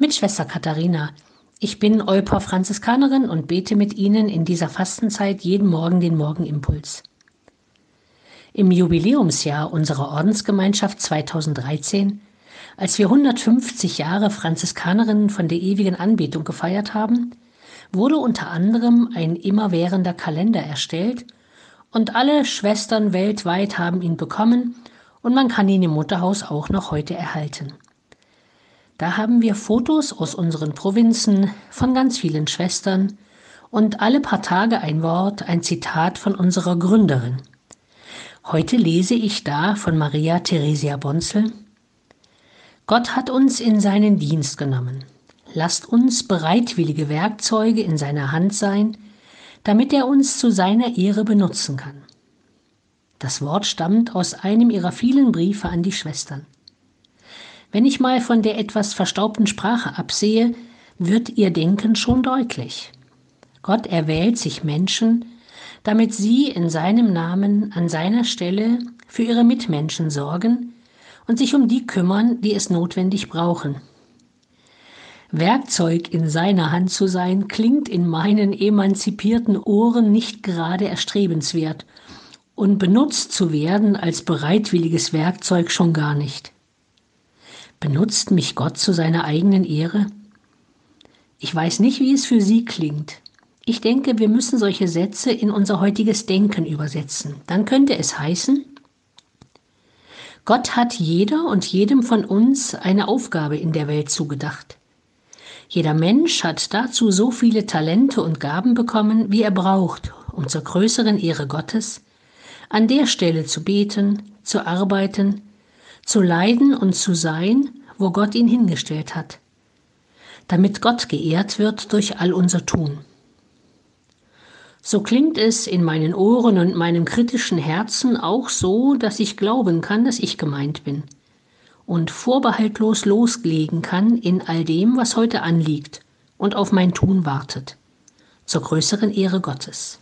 mit Schwester Katharina. Ich bin Euper Franziskanerin und bete mit Ihnen in dieser Fastenzeit jeden Morgen den Morgenimpuls. Im Jubiläumsjahr unserer Ordensgemeinschaft 2013, als wir 150 Jahre Franziskanerinnen von der ewigen Anbetung gefeiert haben, wurde unter anderem ein immerwährender Kalender erstellt und alle Schwestern weltweit haben ihn bekommen und man kann ihn im Mutterhaus auch noch heute erhalten. Da haben wir Fotos aus unseren Provinzen von ganz vielen Schwestern und alle paar Tage ein Wort, ein Zitat von unserer Gründerin. Heute lese ich da von Maria Theresia Bonzel. Gott hat uns in seinen Dienst genommen. Lasst uns bereitwillige Werkzeuge in seiner Hand sein, damit er uns zu seiner Ehre benutzen kann. Das Wort stammt aus einem ihrer vielen Briefe an die Schwestern. Wenn ich mal von der etwas verstaubten Sprache absehe, wird ihr Denken schon deutlich. Gott erwählt sich Menschen, damit sie in seinem Namen an seiner Stelle für ihre Mitmenschen sorgen und sich um die kümmern, die es notwendig brauchen. Werkzeug in seiner Hand zu sein, klingt in meinen emanzipierten Ohren nicht gerade erstrebenswert, und benutzt zu werden als bereitwilliges Werkzeug schon gar nicht. Benutzt mich Gott zu seiner eigenen Ehre? Ich weiß nicht, wie es für Sie klingt. Ich denke, wir müssen solche Sätze in unser heutiges Denken übersetzen. Dann könnte es heißen, Gott hat jeder und jedem von uns eine Aufgabe in der Welt zugedacht. Jeder Mensch hat dazu so viele Talente und Gaben bekommen, wie er braucht, um zur größeren Ehre Gottes an der Stelle zu beten, zu arbeiten, zu leiden und zu sein, wo Gott ihn hingestellt hat, damit Gott geehrt wird durch all unser Tun. So klingt es in meinen Ohren und meinem kritischen Herzen auch so, dass ich glauben kann, dass ich gemeint bin und vorbehaltlos loslegen kann in all dem, was heute anliegt und auf mein Tun wartet, zur größeren Ehre Gottes.